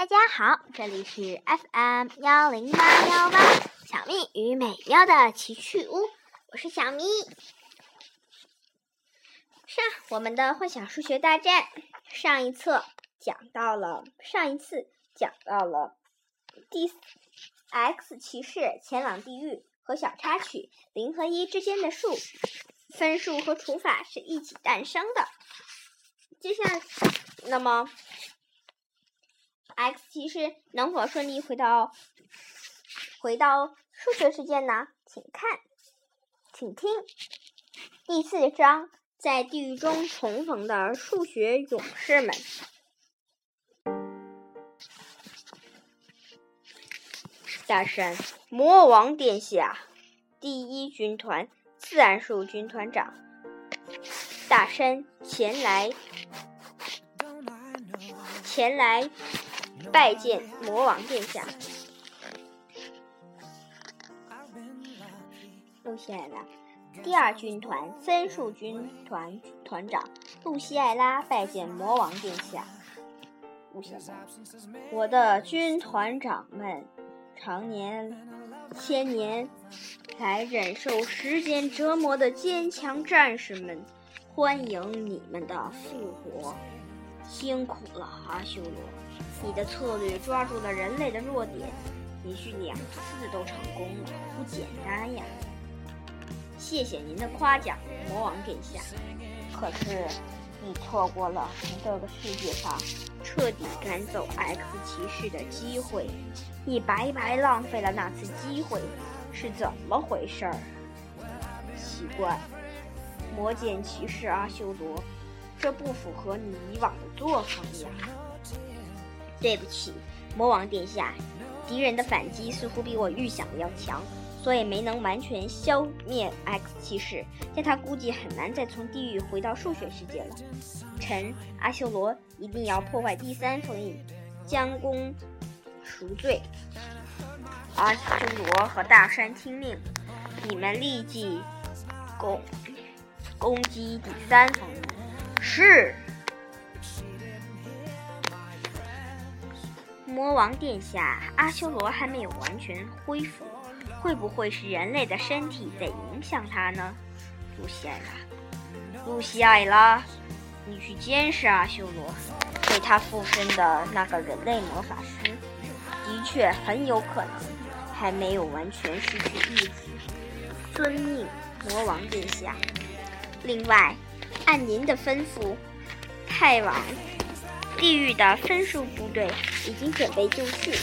大家好，这里是 FM 幺零八幺八小咪与美妙的奇趣屋，我是小咪。上我们的幻想数学大战上一册讲到了，上一次讲到了第 x 骑士前往地狱和小插曲零和一之间的数分数和除法是一起诞生的。接下，那么。X 骑士能否顺利回到回到数学世界呢？请看，请听第四章：在地狱中重逢的数学勇士们。大神，魔王殿下，第一军团自然数军团长，大山前来，前来。拜见魔王殿下，露西艾拉。第二军团分数军团团长露西艾拉拜见魔王殿下。露西艾拉，我的军团长们，常年、千年来忍受时间折磨的坚强战士们，欢迎你们的复活。辛苦了，阿修罗！你的策略抓住了人类的弱点，连续两次都成功了，不简单呀！谢谢您的夸奖，魔王殿下。可是，你错过了从这个世界上彻底赶走 X 骑士的机会，你白白浪费了那次机会，是怎么回事儿？奇怪，魔剑骑士阿修罗。这不符合你以往的作风呀！对不起，魔王殿下，敌人的反击似乎比我预想的要强，所以没能完全消灭 X 骑士。但他估计很难再从地狱回到数学世界了。臣阿修罗一定要破坏第三封印，将功赎罪。阿修罗和大山听命，你们立即攻攻击第三封印。是，魔王殿下，阿修罗还没有完全恢复，会不会是人类的身体在影响他呢？露西艾拉，露西艾拉，你去监视阿修罗，被他附身的那个人类魔法师，的确很有可能还没有完全失去意志。遵命，魔王殿下。另外。按您的吩咐，派往地狱的分数部队已经准备就绪。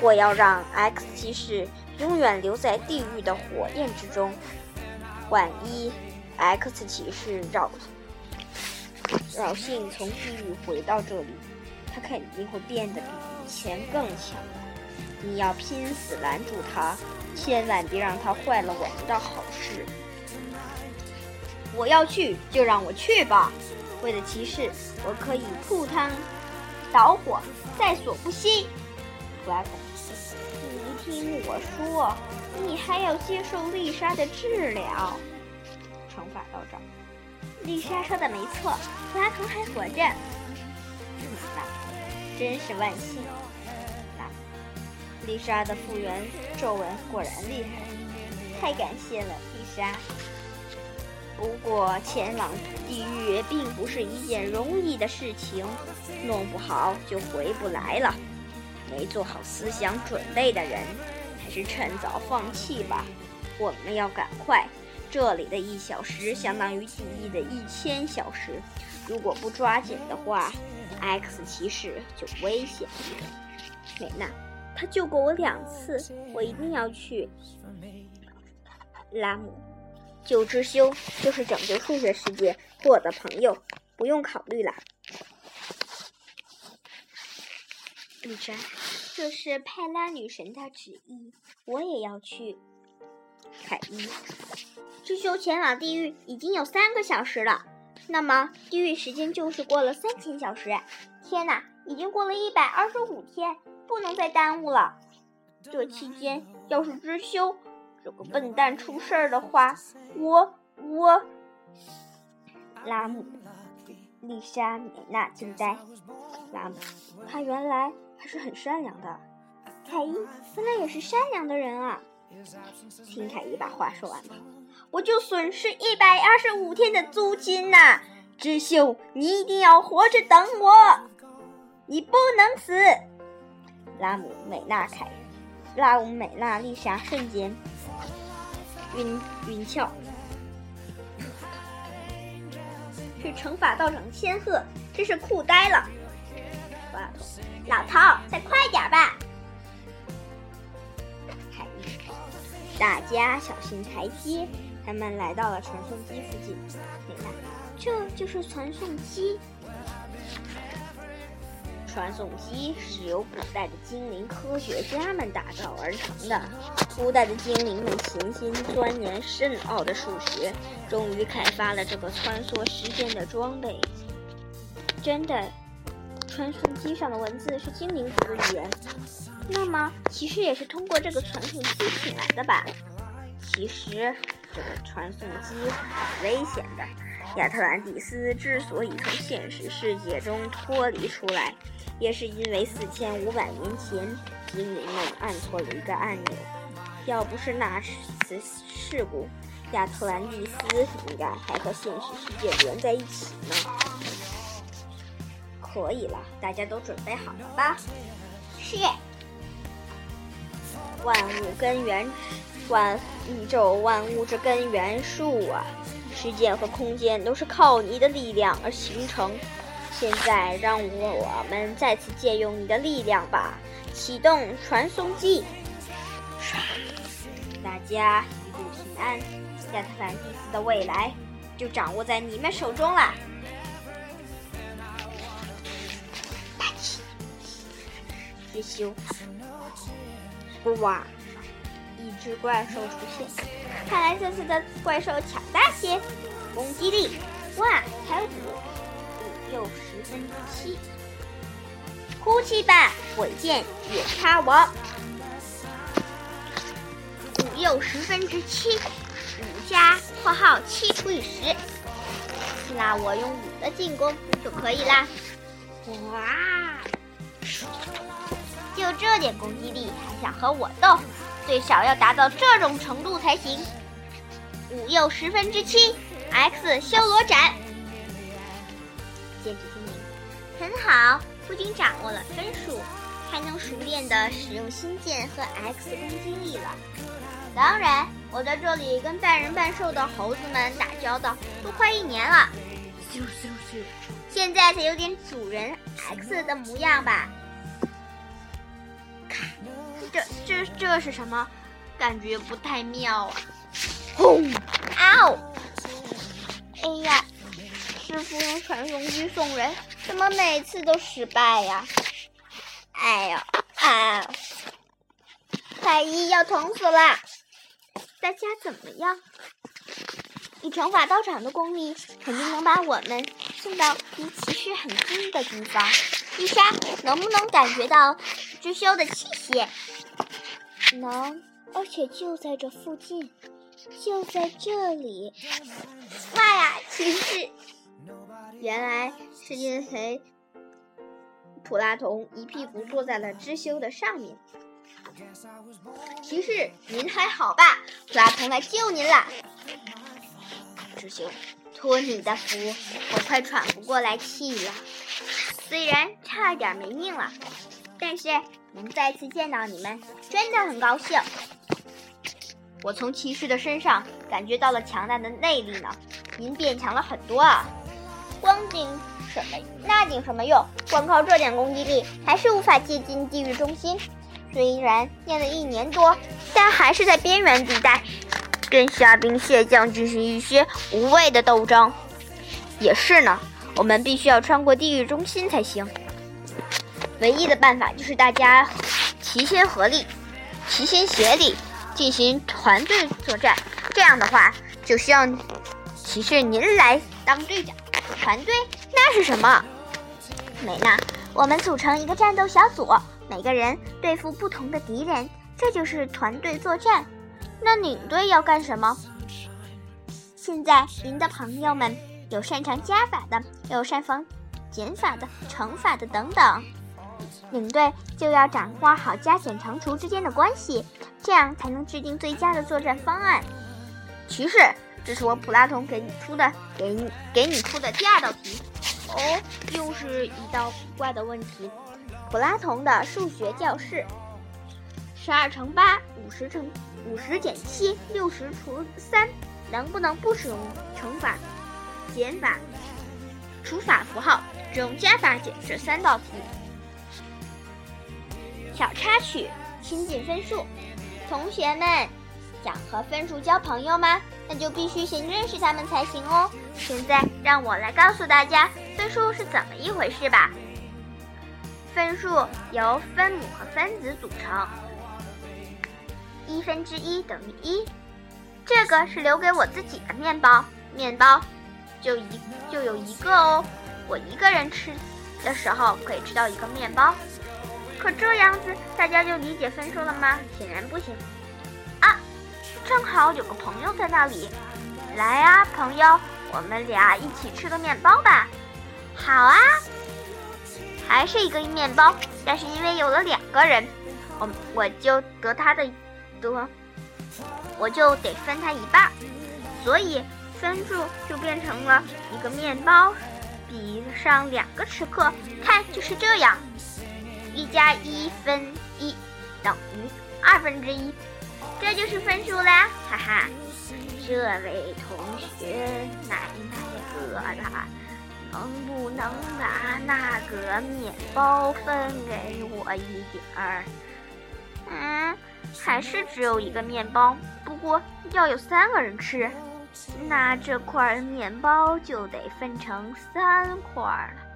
我要让 X 骑士永远留在地狱的火焰之中。万一 X 骑士扰扰幸从地狱回到这里，他肯定会变得比以前更强。你要拼死拦住他，千万别让他坏了我们的好事。我要去，就让我去吧。为了骑士，我可以赴汤蹈火，在所不惜。弗拉你听我说，你还要接受丽莎的治疗。惩罚道长，丽莎说的没错，弗拉腾还活着。那真是万幸。那丽莎的复原皱纹果然厉害，太感谢了，丽莎。不过，前往地狱并不是一件容易的事情，弄不好就回不来了。没做好思想准备的人，还是趁早放弃吧。我们要赶快，这里的一小时相当于地狱的一千小时。如果不抓紧的话，X 骑士就危险了。美娜，他救过我两次，我一定要去。拉姆。救之修就是拯救数学世界，我的朋友，不用考虑了。丽莎，这是派拉女神的旨意，我也要去。凯伊，之修前往地狱已经有三个小时了，那么地狱时间就是过了三千小时。天哪，已经过了一百二十五天，不能再耽误了。这期间要是知修。这个笨蛋出事儿的话，我我拉姆、丽莎、美娜惊呆。拉姆，他原来还是很善良的。凯伊原来也是善良的人啊！听凯伊把话说完了，我就损失一百二十五天的租金呐！智秀，你一定要活着等我，你不能死！拉姆、美娜、凯、拉姆、美娜、丽莎瞬间晕晕窍。是乘法道长千鹤，真是酷呆了！老头，再快点吧！凯伊，大家小心台阶。他们来到了传送机附近。美娜，这就是传送机。传送机是由古代的精灵科学家们打造而成的。古代的精灵们潜心钻研深奥的数学，终于开发了这个穿梭时间的装备。真的，传送机上的文字是精灵族的语言，那么骑士也是通过这个传送机请来的吧？其实，这个传送机很危险的。亚特兰蒂斯之所以从现实世界中脱离出来。也是因为四千五百年前精灵们按错了一个按钮，要不是那次事故，亚特兰蒂斯应该还和现实世界连在一起呢。可以了，大家都准备好了吧？是。万物根源，万宇宙万物之根源树啊！时间和空间都是靠你的力量而形成。现在让我们再次借用你的力量吧，启动传送机。大家一路平安，亚特兰蒂斯的未来就掌握在你们手中了。知修，哇！一只怪兽出现，看来这次的怪兽强大些，攻击力哇，还有五。又十分之七，哭泣吧，鬼剑远叉王！五又十分之七，五加（括号七除以十），那我用五的进攻就可以啦！哇，就这点攻击力还想和我斗？最少要达到这种程度才行。五又十分之七，X 修罗斩！剑指精灵，很好，不仅掌握了分数，还能熟练的使用新剑和 X 攻击力了。当然，我在这里跟半人半兽的猴子们打交道都快一年了，咻咻咻，现在才有点主人 X 的模样吧？这这这是什么？感觉不太妙啊！轰！嗷！哎呀！师傅用传送机送人，怎么每次都失败呀？哎呀，哎，凯伊要疼死了！大家怎么样？以惩罚道场的功力，肯定能把我们送到离骑士很近的地方。丽莎，能不能感觉到知修的气息？能，而且就在这附近，就在这里。妈呀，骑士！原来是因为普拉童一屁股坐在了知修的上面。骑士，您还好吧？普拉童来救您了。知修，托你的福，我快喘不过来气了。虽然差点没命了，但是能再次见到你们，真的很高兴。我从骑士的身上感觉到了强大的内力呢，您变强了很多啊。光顶什么？那顶什么用？光靠这点攻击力，还是无法接近地狱中心。虽然练了一年多，但还是在边缘地带，跟虾兵蟹将进行一些无谓的斗争。也是呢，我们必须要穿过地狱中心才行。唯一的办法就是大家齐心合力、齐心协力进行团队作战。这样的话，就需要骑士您来当队长。团队那是什么？美娜，我们组成一个战斗小组，每个人对付不同的敌人，这就是团队作战。那领队要干什么？现在您的朋友们有擅长加法的，有擅长减法的、乘法的等等。领队就要掌握好加减乘除之间的关系，这样才能制定最佳的作战方案。骑士，这是我普拉同给你出的，给你给你出的第二道题。哦，又是一道古怪的问题。普拉同的数学教室：十二乘八，五十乘五十减七，六十除三，能不能不使用乘法、减法、除法符号，只用加法解这三道题？小插曲：亲近分数。同学们，想和分数交朋友吗？那就必须先认识他们才行哦。现在让我来告诉大家，分数是怎么一回事吧。分数由分母和分子组成，一分之一等于一。这个是留给我自己的面包，面包就一就有一个哦。我一个人吃的时候可以吃到一个面包。可这样子大家就理解分数了吗？显然不行。啊，正好有个朋友在那里，来啊，朋友，我们俩一起吃个面包吧。好啊。还是一个面包，但是因为有了两个人，我我就得他的得，我就得分他一半，所以分数就变成了一个面包比上两个吃客，看就是这样，一加一分一等于二分之一，这就是分数啦，哈哈，这位同学奶奶饿了。能不能把那个面包分给我一点儿？嗯，还是只有一个面包，不过要有三个人吃，那这块面包就得分成三块了。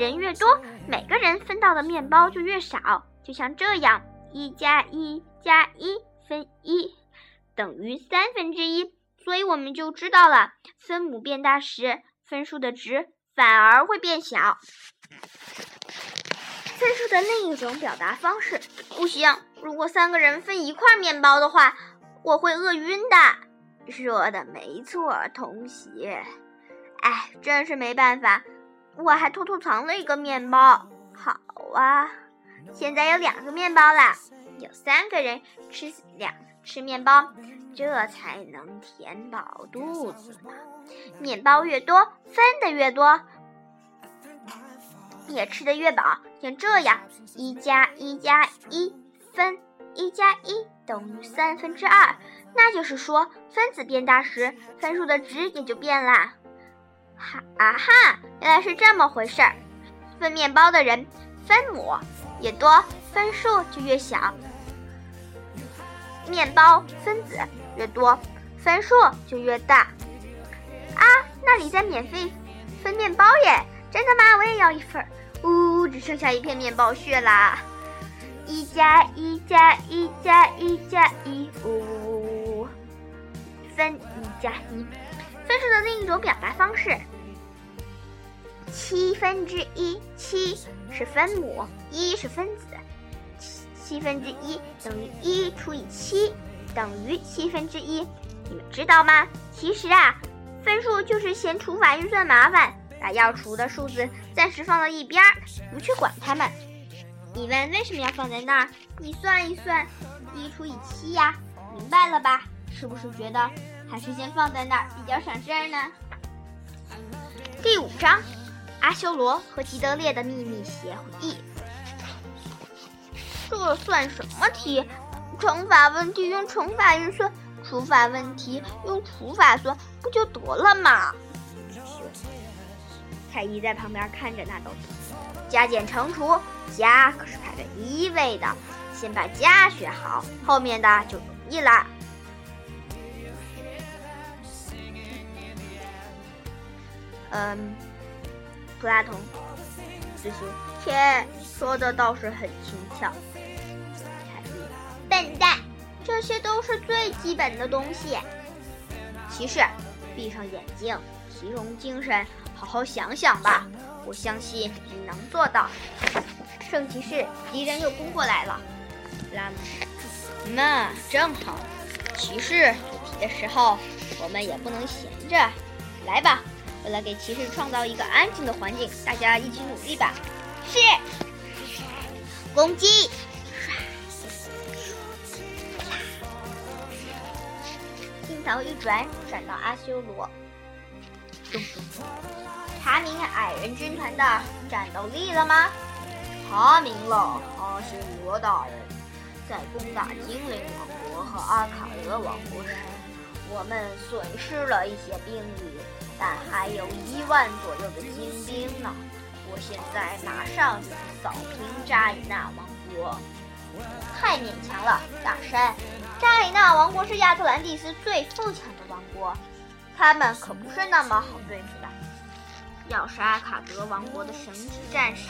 人越多，每个人分到的面包就越少。就像这样，一加一加一分一等于三分之一，所以我们就知道了，分母变大时，分数的值。反而会变小。分数的另一种表达方式，不行。如果三个人分一块面包的话，我会饿晕的。说的没错，同学。哎，真是没办法。我还偷偷藏了一个面包。好啊，现在有两个面包了。有三个人吃两吃面包，这才能填饱肚子呢。面包越多，分的越多，也吃的越饱。像这样，一加一加一分一加一等于三分之二。那就是说，分子变大时，分数的值也就变了。哈啊哈，原来是这么回事儿。分面包的人分母越多，分数就越小。面包分子越多，分数就越大。啊，那里在免费分面包耶！真的吗？我也要一份。呜，只剩下一片面包屑啦。一加一加一加一加一呜呜呜，呜，分一加一。分数的另一种表达方式，七分之一，七是分母，一是分子。七七分之一等于一除以七，等于七分之一。你们知道吗？其实啊。分数就是嫌除法运算麻烦，把要除的数字暂时放到一边儿，不去管它们。你问为什么要放在那儿？你算一算，一除以七呀，明白了吧？是不是觉得还是先放在那儿比较省事儿呢？第五章，阿修罗和吉德烈的秘密协议。这算什么题？乘法问题用乘法运算。除法问题用除法算不就得了吗？彩衣在旁边看着那道题，加减乘除，加可是排在第一位的，先把加学好，后面的就容易啦。嗯，普拉同，这些切说的倒是很轻巧。彩衣，笨蛋。这些都是最基本的东西。骑士，闭上眼睛，集中精神，好好想想吧。我相信你能做到。圣骑士，敌人又攻过来了。拉姆，那正好。骑士出题的时候，我们也不能闲着。来吧，为了给骑士创造一个安静的环境，大家一起努力吧。是。攻击！镜头一转，转到阿修罗。查明矮人军团的战斗力了吗？查明了，阿修罗大人。在攻打精灵王国和阿卡德王国时，我们损失了一些兵力，但还有一万左右的精兵呢。我现在马上就扫平扎里纳王国。太勉强了，大山。扎里纳王国是亚特兰蒂斯最富强的王国，他们可不是那么好对付的。要是阿卡德王国的神职战士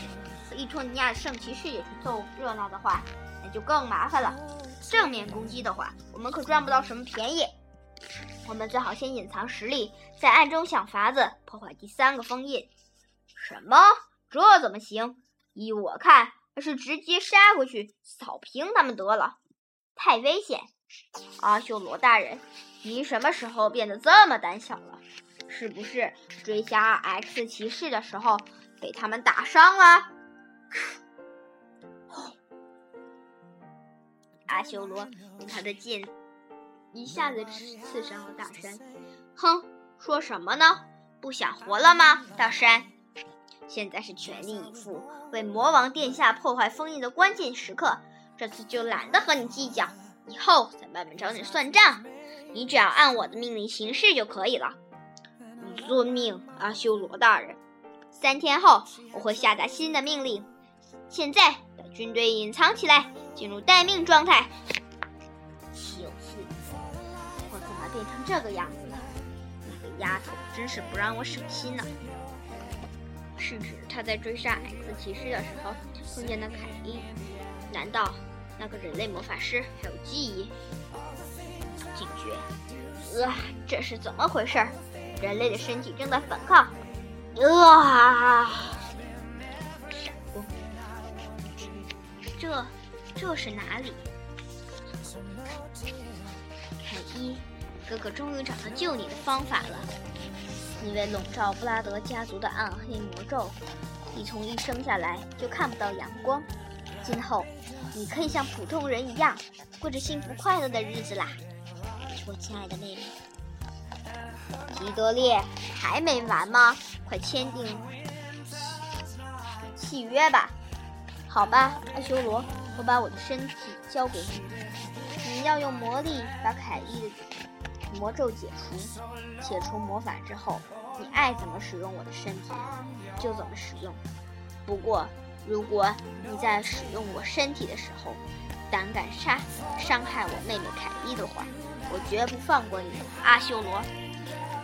和伊托尼亚的圣骑士也去凑热闹的话，那就更麻烦了。正面攻击的话，我们可赚不到什么便宜。我们最好先隐藏实力，在暗中想法子破坏第三个封印。什么？这怎么行？依我看，还是直接杀过去扫平他们得了，太危险。阿修罗大人，你什么时候变得这么胆小了？是不是追杀 X 骑士的时候被他们打伤了？阿修罗用他的剑一下子刺伤了大山。哼，说什么呢？不想活了吗，大山？现在是全力以赴为魔王殿下破坏封印的关键时刻，这次就懒得和你计较，以后再慢慢找你算账。你只要按我的命令行事就可以了。遵命，阿修罗大人。三天后我会下达新的命令。现在把军队隐藏起来，进入待命状态。这个样子？那个丫头真是不让我省心呢。是指他在追杀 X 骑士的时候碰见的凯伊？难道那个人类魔法师还有记忆？警觉！呃，这是怎么回事？人类的身体正在反抗！啊！闪光！这，这是哪里？凯伊，哥哥终于找到救你的方法了。因为笼罩布拉德家族的暗黑魔咒，你从一生下来就看不到阳光。今后，你可以像普通人一样过着幸福快乐的日子啦，我亲爱的妹妹。吉德烈，还没完吗？快签订契约吧。好吧，阿修罗，我把我的身体交给你，你要用魔力把凯伊的。魔咒解除，解除魔法之后，你爱怎么使用我的身体就怎么使用。不过，如果你在使用我身体的时候胆敢杀伤害我妹妹凯伊的话，我绝不放过你，阿修罗。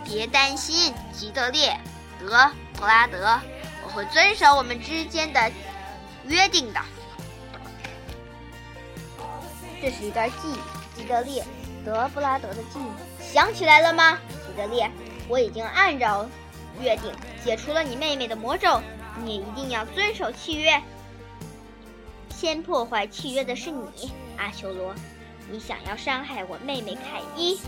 别担心，吉德烈德布拉德，我会遵守我们之间的约定的。这是一段记忆，吉德烈德布拉德的记忆。想起来了吗，吉德利？我已经按照约定解除了你妹妹的魔咒，你也一定要遵守契约。先破坏契约的是你，阿修罗。你想要伤害我妹妹凯伊，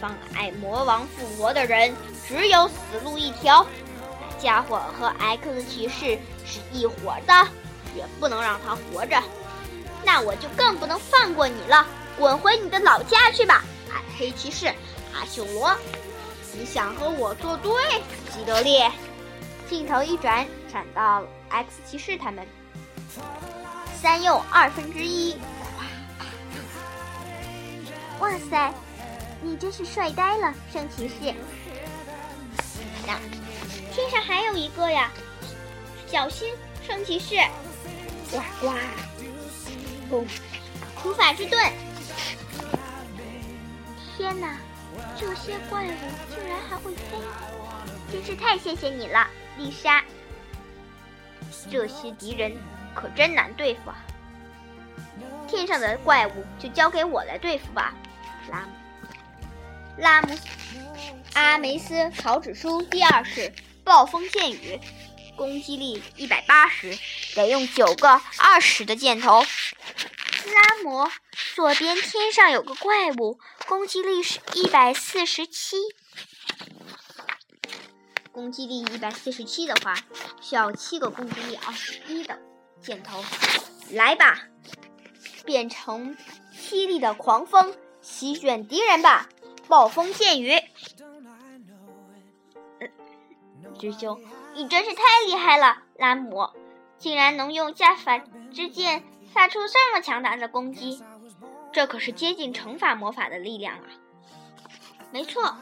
妨碍魔王复活的人只有死路一条。那家伙和 X 骑士是一伙的，绝不能让他活着。那我就更不能放过你了，滚回你的老家去吧！暗黑骑士阿修罗，你想和我作对？基德烈，镜头一转，转到 X 骑士他们，三又二分之一。哇塞，你真是帅呆了，圣骑士！那天上还有一个呀，小心，圣骑士！呱呱，嘣，除法之盾。天哪，这些怪物竟然还会飞！真是太谢谢你了，丽莎。这些敌人可真难对付啊！天上的怪物就交给我来对付吧，拉姆。拉姆，阿梅斯考指书第二式：暴风剑雨，攻击力一百八十，得用九个二十的箭头。拉姆，左边天上有个怪物，攻击力是一百四十七。攻击力一百四十七的话，需要七个攻击力二十一的箭头。来吧，变成凄厉的狂风，席卷敌人吧！暴风剑雨。师兄，你真是太厉害了，拉姆，竟然能用加法之剑发出这么强大的攻击，这可是接近乘法魔法的力量啊！没错，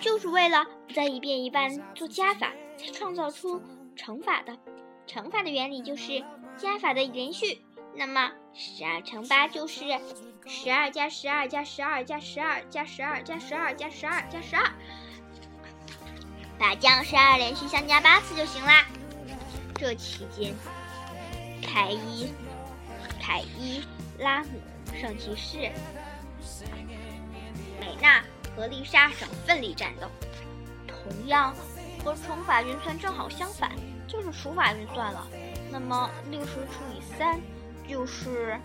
就是为了不再一遍一半做加法，才创造出乘法的。乘法的原理就是加法的连续。那么十二乘八就是十二加十二加十二加十二加十二加十二加十二加十二。把将十二连续相加八次就行啦。这期间，凯伊、凯伊、拉姆、圣骑士、美娜和丽莎正奋力战斗。同样，和乘法运算正好相反，就是除法运算了。那么六十除以三就是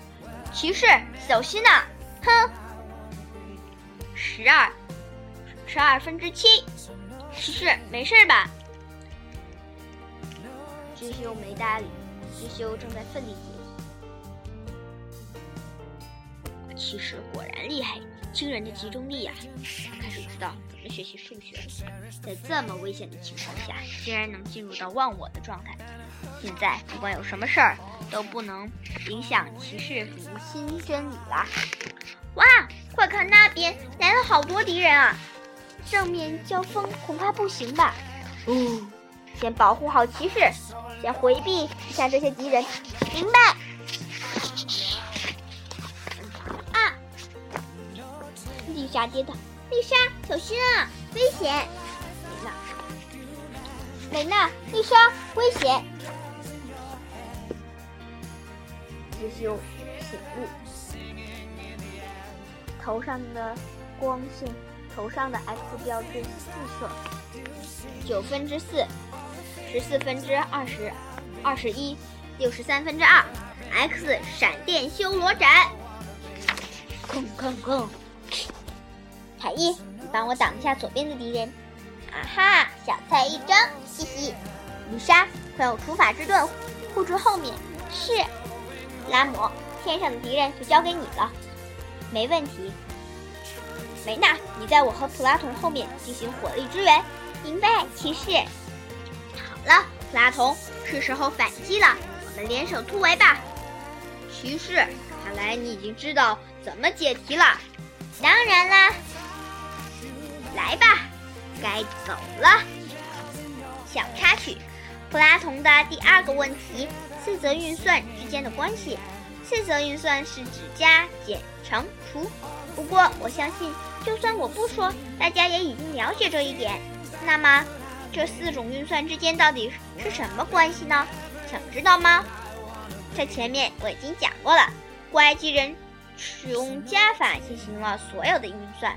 骑士，小心呐！哼，十二，十二分之七。骑士，没事吧？知修没搭理，知修正在奋力解题。骑士果然厉害，惊人的集中力呀！开始知道怎么学习数学了。在这么危险的情况下，竟然能进入到忘我的状态。现在不管有什么事儿，都不能影响骑士读心真理了。哇，快看那边来了好多敌人啊！正面交锋恐怕不行吧？哦，先保护好骑士，先回避一下这些敌人。明白。丽莎跌倒，丽莎小心啊，危险！美娜，美娜，丽莎，危险！叶修醒悟，头上的光线。头上的 x 标志四色，九分之四，十四分之二十，二十一，六十三分之二，x 闪电修罗斩，空空空！凯伊，你帮我挡一下左边的敌人。啊哈，小菜一张，嘻嘻。丽莎，快用除法之盾护住后面。是。拉姆，天上的敌人就交给你了。没问题。梅娜，你在我和普拉童后面进行火力支援。明白，骑士。好了，普拉童，是时候反击了，我们联手突围吧。骑士，看来你已经知道怎么解题了。当然啦。来吧，该走了。小插曲：普拉童的第二个问题，四则运算之间的关系。四则运算是指加、减、乘、除。不过我相信。就算我不说，大家也已经了解这一点。那么，这四种运算之间到底是什么关系呢？想知道吗？在前面我已经讲过了，古埃及人使用加法进行了所有的运算。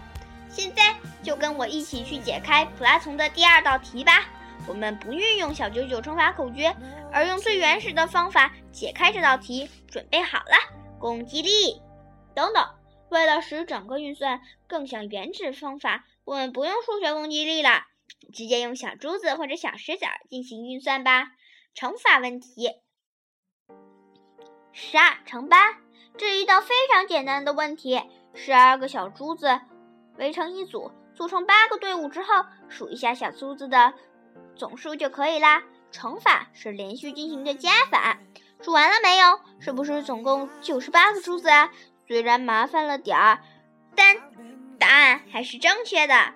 现在就跟我一起去解开普拉从的第二道题吧。我们不运用小九九乘法口诀，而用最原始的方法解开这道题。准备好了，攻击力，等等。为了使整个运算更像原始方法，我们不用数学攻击力了，直接用小珠子或者小石子进行运算吧。乘法问题：十二乘八，这一道非常简单的问题。十二个小珠子围成一组，组成八个队伍之后，数一下小珠子的总数就可以啦。乘法是连续进行的加法，数完了没有？是不是总共九十八个珠子啊？虽然麻烦了点儿，但答案还是正确的。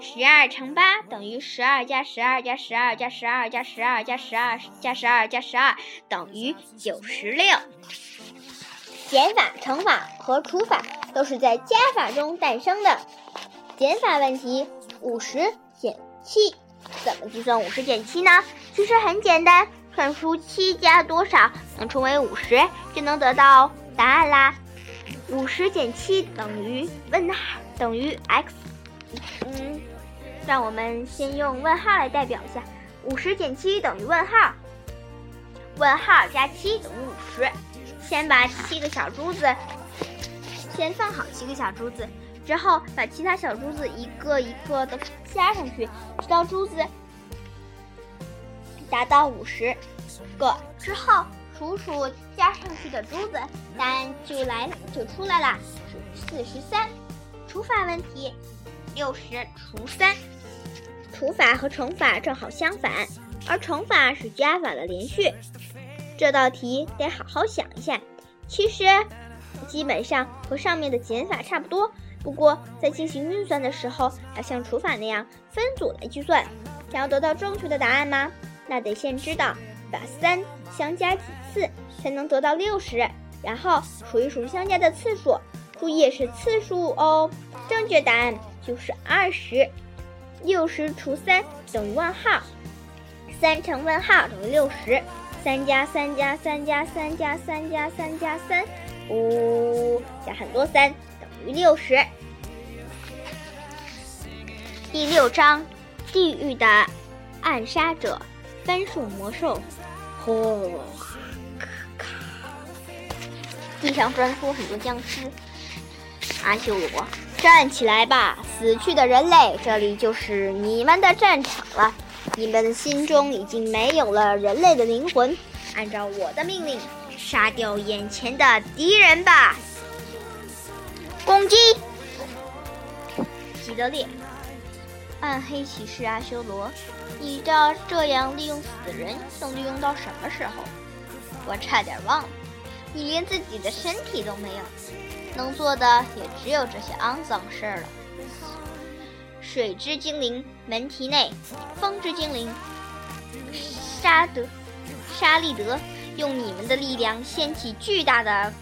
十二乘八等于十二加十二加十二加十二加十二加十二加十二加十二等于九十六。减法、乘法和除法都是在加法中诞生的。减法问题：五十减七，怎么计算五十减七呢？其实很简单，算出七加多少能成为五十，就能得到。答案啦，五十减七等于问号等于 x，嗯，让我们先用问号来代表一下，五十减七等于问号，问号加七等于五十。先把七个小珠子，先放好七个小珠子，之后把其他小珠子一个一个的加上去，直到珠子达到五十个之后。数数加上去的珠子，答案就来就出来了，是四十三。除法问题，六十除三。除法和乘法正好相反，而乘法是加法的连续。这道题得好好想一下。其实，基本上和上面的减法差不多，不过在进行运算的时候，要像除法那样分组来计算。想要得到正确的答案吗？那得先知道把三相加几次才能得到六十，然后数一数相加的次数，注意是次数哦。正确答案就是二十。六十除三等于问号，三乘问号等于六十。三加三加三加三加三加三加三，五加很多三等于六十。第六章，地狱的暗杀者，分数魔兽。呼，地上钻出很多僵尸。阿修罗，站起来吧，死去的人类，这里就是你们的战场了。你们的心中已经没有了人类的灵魂，按照我的命令，杀掉眼前的敌人吧！攻击！吉德烈，暗黑骑士阿修罗，你这这样利用死人，能利用到什么时候？我差点忘了，你连自己的身体都没有，能做的也只有这些肮脏事儿了。水之精灵门提内，风之精灵沙德沙利德，用你们的力量掀起巨大的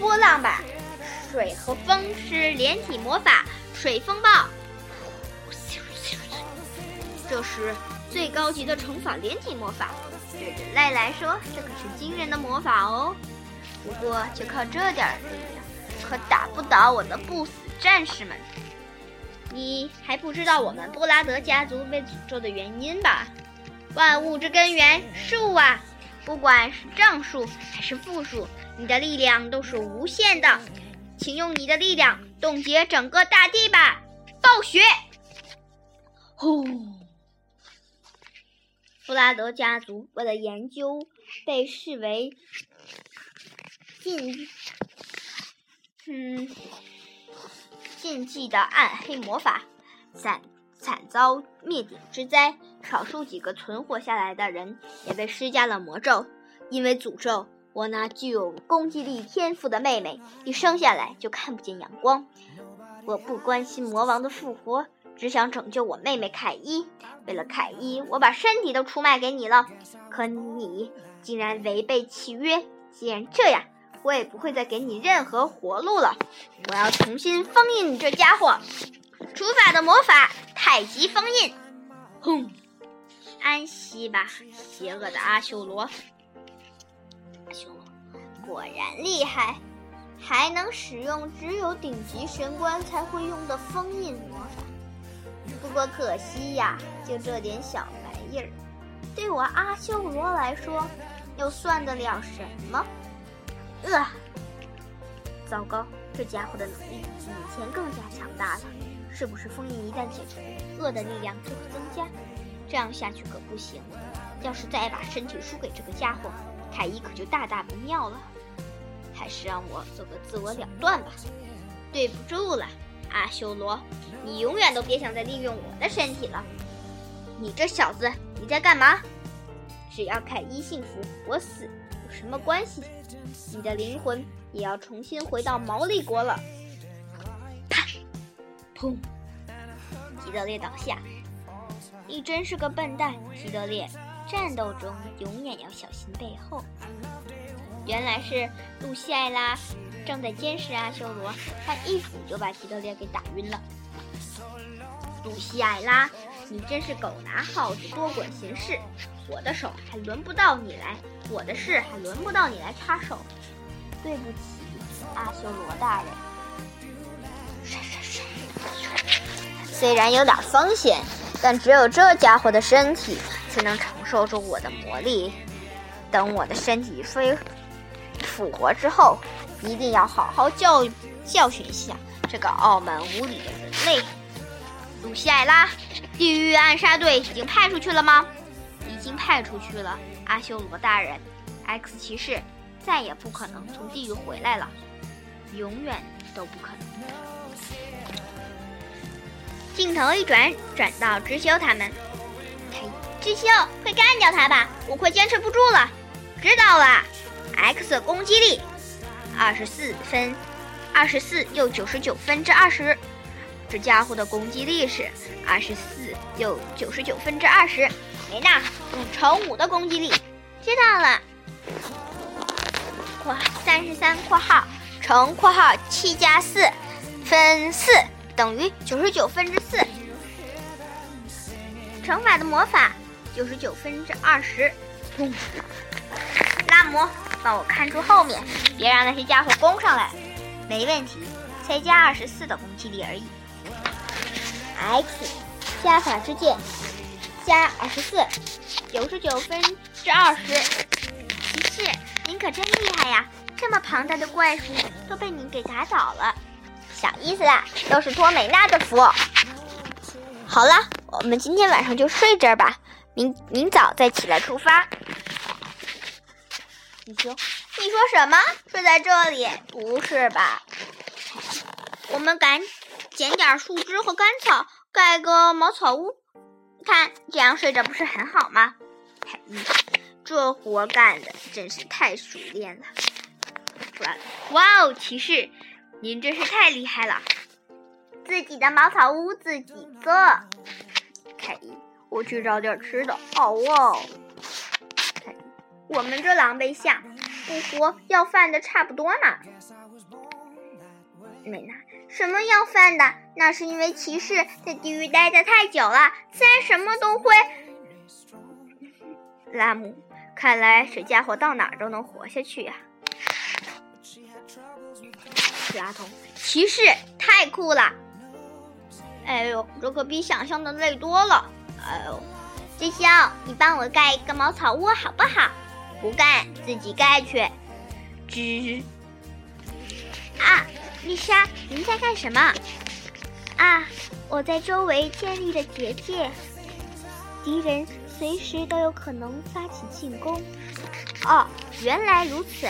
波浪吧！水和风是连体魔法，水风暴。这是最高级的乘法连体魔法，对人类来说，这可是惊人的魔法哦。不过就靠这点力量，可打不倒我的不死战士们。你还不知道我们布拉德家族被诅咒的原因吧？万物之根源，树啊！不管是正数还是负数，你的力量都是无限的。请用你的力量冻结整个大地吧！暴雪！呼！布拉德家族为了研究被视为禁，嗯。禁忌的暗黑魔法，惨惨遭灭顶之灾。少数几个存活下来的人也被施加了魔咒。因为诅咒，我那具有攻击力天赋的妹妹一生下来就看不见阳光。我不关心魔王的复活，只想拯救我妹妹凯伊。为了凯伊，我把身体都出卖给你了。可你竟然违背契约。既然这样。我也不会再给你任何活路了。我要重新封印你这家伙，除法的魔法太极封印。轰！安息吧，邪恶的阿修罗。阿修罗果然厉害，还能使用只有顶级神官才会用的封印魔法。不过可惜呀，就这点小玩意儿，对我阿修罗来说，又算得了什么？呃，糟糕，这家伙的能力比以前更加强大了。是不是封印一旦解除，恶的力量就会增加？这样下去可不行。要是再把身体输给这个家伙，凯伊可就大大不妙了。还是让我做个自我了断吧。对不住了，阿修罗，你永远都别想再利用我的身体了。你这小子，你在干嘛？只要凯伊幸福，我死有什么关系？你的灵魂也要重新回到毛利国了。啪！砰！吉德烈倒下。你真是个笨蛋，吉德烈。战斗中永远要小心背后。原来是露西艾拉正在监视阿修罗，他一斧就把吉德烈给打晕了。露西艾拉，你真是狗拿耗子多管闲事。我的手还轮不到你来，我的事还轮不到你来插手。对不起，阿修罗大人。虽然有点风险，但只有这家伙的身体才能承受住我的魔力。等我的身体恢复活之后，一定要好好教教训一下这个傲慢无礼的人类。露西艾拉，地狱暗杀队已经派出去了吗？已经派出去了，阿修罗大人。X 骑士再也不可能从地狱回来了，永远都不可能。镜头一转，转到知修他们。知修，快干掉他吧！我快坚持不住了。知道了。X 攻击力二十四分，二十四又九十九分之二十。这家伙的攻击力是二十四又九十九分之二十。梅娜用乘五的攻击力。知道了。括三十三括号乘括号七加四分四等于九十九分之四。乘法的魔法九十九分之二十。拉姆，帮我看住后面，别让那些家伙攻上来。没问题，才加二十四的攻击力而已。X 加法之剑加二十四，九十九分之二十。骑士，您可真厉害呀！这么庞大的怪物都被您给打倒了。小意思啦，都是托美娜的福。好了，我们今天晚上就睡这儿吧，明明早再起来出发。你说，你说什么？睡在这里？不是吧？我们赶捡点树枝和干草，盖个茅草屋。看，这样睡着不是很好吗？凯伊，这活干的真是太熟练了。哇哦，骑士，您真是太厉害了！自己的茅草屋自己做。凯伊，我去找点吃的。好哦。凯伊，我们这狼狈相，不活要饭的差不多嘛。美娜，什么要饭的？那是因为骑士在地狱待的太久了，自然什么都会。拉姆，看来这家伙到哪儿都能活下去呀。普拉通，骑士太酷了！哎呦，这可比想象的累多了。哎呦，知修，你帮我盖一个茅草屋好不好？不盖，自己盖去。吱。啊，丽莎，您在干什么？啊，我在周围建立了结界，敌人随时都有可能发起进攻。哦，原来如此。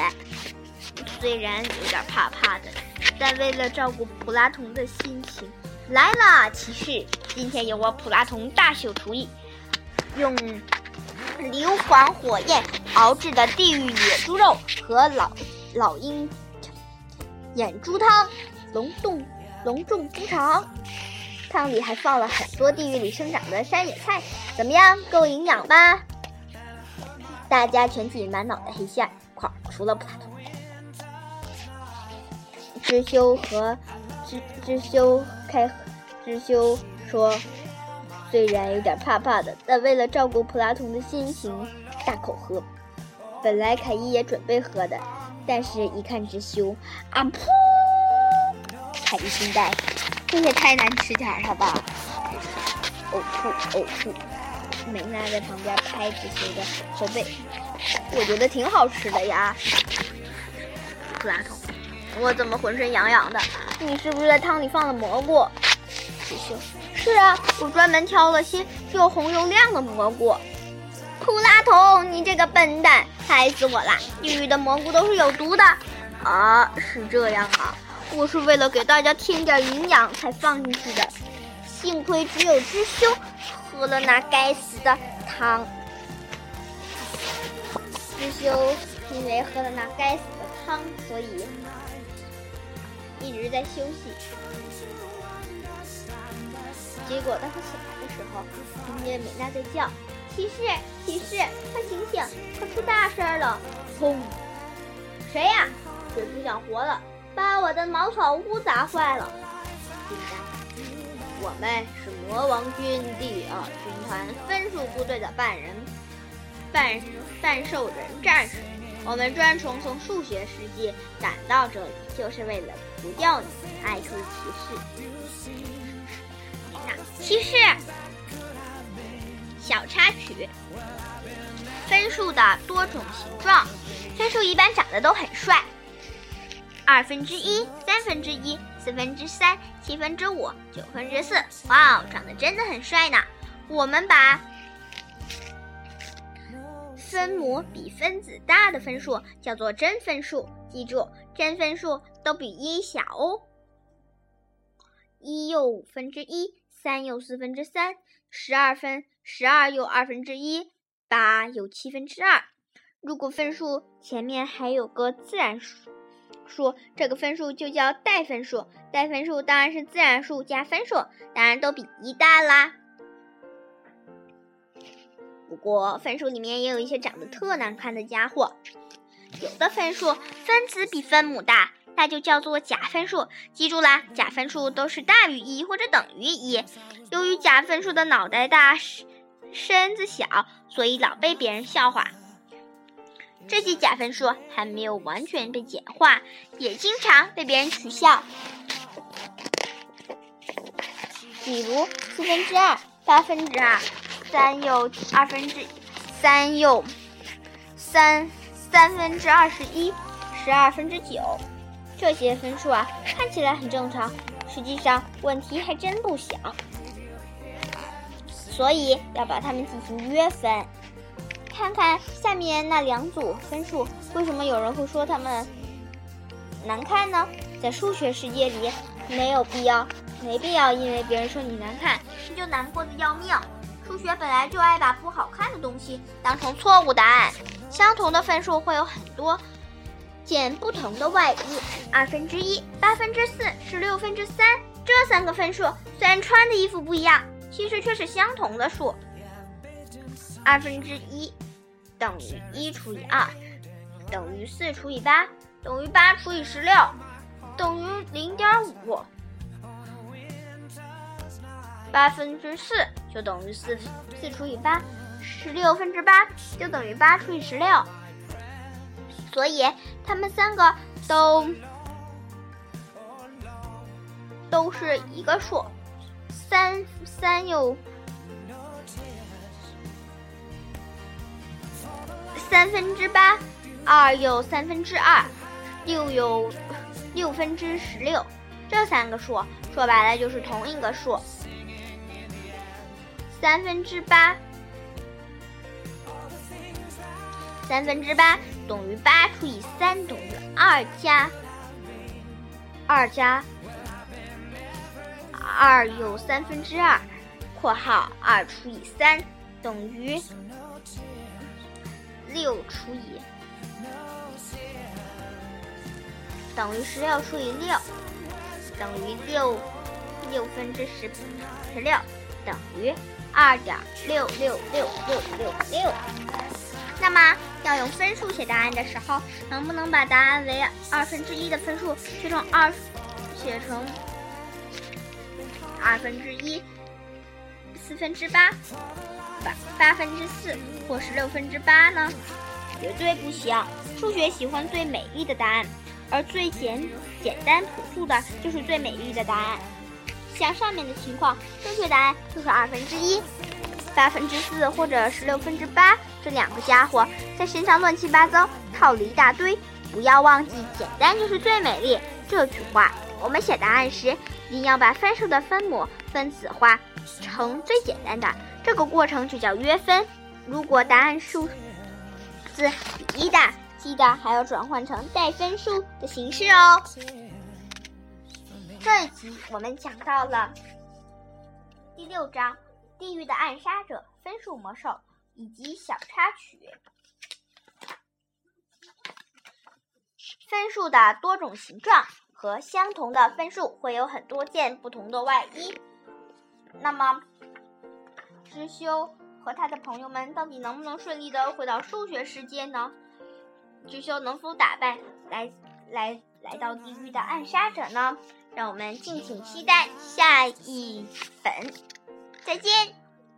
虽然有点怕怕的，但为了照顾普拉童的心情，来了，骑士！今天由我普拉童大秀厨艺，用硫磺火焰熬制的地狱野猪肉和老老鹰眼珠汤，隆重隆重登场。汤里还放了很多地狱里生长的山野菜，怎么样，够营养吧？大家全体满脑袋黑线块，除了普拉童。知修和知知修开，知修说：“虽然有点怕怕的，但为了照顾普拉童的心情，大口喝。本来凯伊也准备喝的，但是一看知修，啊噗！凯伊心呆，这也太难吃点了吧！呕吐，呕吐。梅娜在旁边拍知修的后背，我觉得挺好吃的呀，普拉童。”我怎么浑身痒痒的？你是不是在汤里放了蘑菇？师兄，是啊，我专门挑了些又红又亮的蘑菇。普拉童，你这个笨蛋，害死我啦！地狱的蘑菇都是有毒的。啊，是这样啊，我是为了给大家添点营养才放进去的。幸亏只有知修喝了那该死的汤。知修因为喝了那该死的汤，所以。一直在休息，结果当他醒来的时候，听见美娜在叫：“骑士，骑士，快醒醒，快出大事了！”轰！谁呀？谁不想活了？把我的茅草屋砸坏了！我们是魔王军第二军团分数部队的半人半半兽人战士，我们专程从数学世界赶到这里，就是为了。不掉你，爱出骑士。骑士，小插曲。分数的多种形状，分数一般长得都很帅。二分之一、三分之一、四分之三、七分之五、九分之四，哇哦，长得真的很帅呢。我们把分母比分子大的分数叫做真分数。记住，真分数都比一小哦。一又五分之一，三又四分之三，十二分十二又二分之一，八又七分之二。如果分数前面还有个自然数，数这个分数就叫带分数。带分数当然是自然数加分数，当然都比一大啦。不过分数里面也有一些长得特难看的家伙，有的分数分子比分母大，那就叫做假分数。记住啦，假分数都是大于一或者等于一。由于假分数的脑袋大，身子小，所以老被别人笑话。这些假分数还没有完全被简化，也经常被别人取笑。比如四分之二、八分之二。三又二分之三又三三分之二十一，十二分之九，这些分数啊，看起来很正常，实际上问题还真不小。所以要把它们进行约分。看看下面那两组分数，为什么有人会说它们难看呢？在数学世界里，没有必要，没必要因为别人说你难看，你就难过的要命。数学本来就爱把不好看的东西当成错误答案。相同的分数会有很多件不同的外衣。二分之一、八分之四、十六分之三，这三个分数虽然穿的衣服不一样，其实却是相同的数。二分之一等于一除以二，等于四除以八，等于八除以十六，等于零点五。八分之四就等于四四除以八，十六分之八就等于八除以十六，所以他们三个都都是一个数，三三又三分之八，二又三分之二，六又六分之十六，这三个数说白了就是同一个数。三分之八，三分之八等于八除以三等于二加二加二又三分之二（括号二除以三等于六除以等于十六除以六等于六六分之十十六等于）。二点六六六六六六。那么要用分数写答案的时候，能不能把答案为二分之一的分数写成二，写成二分之一、四分之八、八八分之四或是六分之八呢？绝对不行。数学喜欢最美丽的答案，而最简简单朴素的就是最美丽的答案。像上面的情况，正确答案就是二分之一、八分之四或者十六分之八这两个家伙在身上乱七八糟套了一大堆。不要忘记，简单就是最美丽这句话。我们写答案时，一定要把分数的分母分子化成最简单的，这个过程就叫约分。如果答案数字比一大，记得还要转换成带分数的形式哦。这一集我们讲到了第六章《地狱的暗杀者》分数魔兽以及小插曲。分数的多种形状和相同的分数会有很多件不同的外衣。那么，知修和他的朋友们到底能不能顺利的回到数学世界呢？知修能否打败来来来到地狱的暗杀者呢？让我们敬请期待下一本，再见。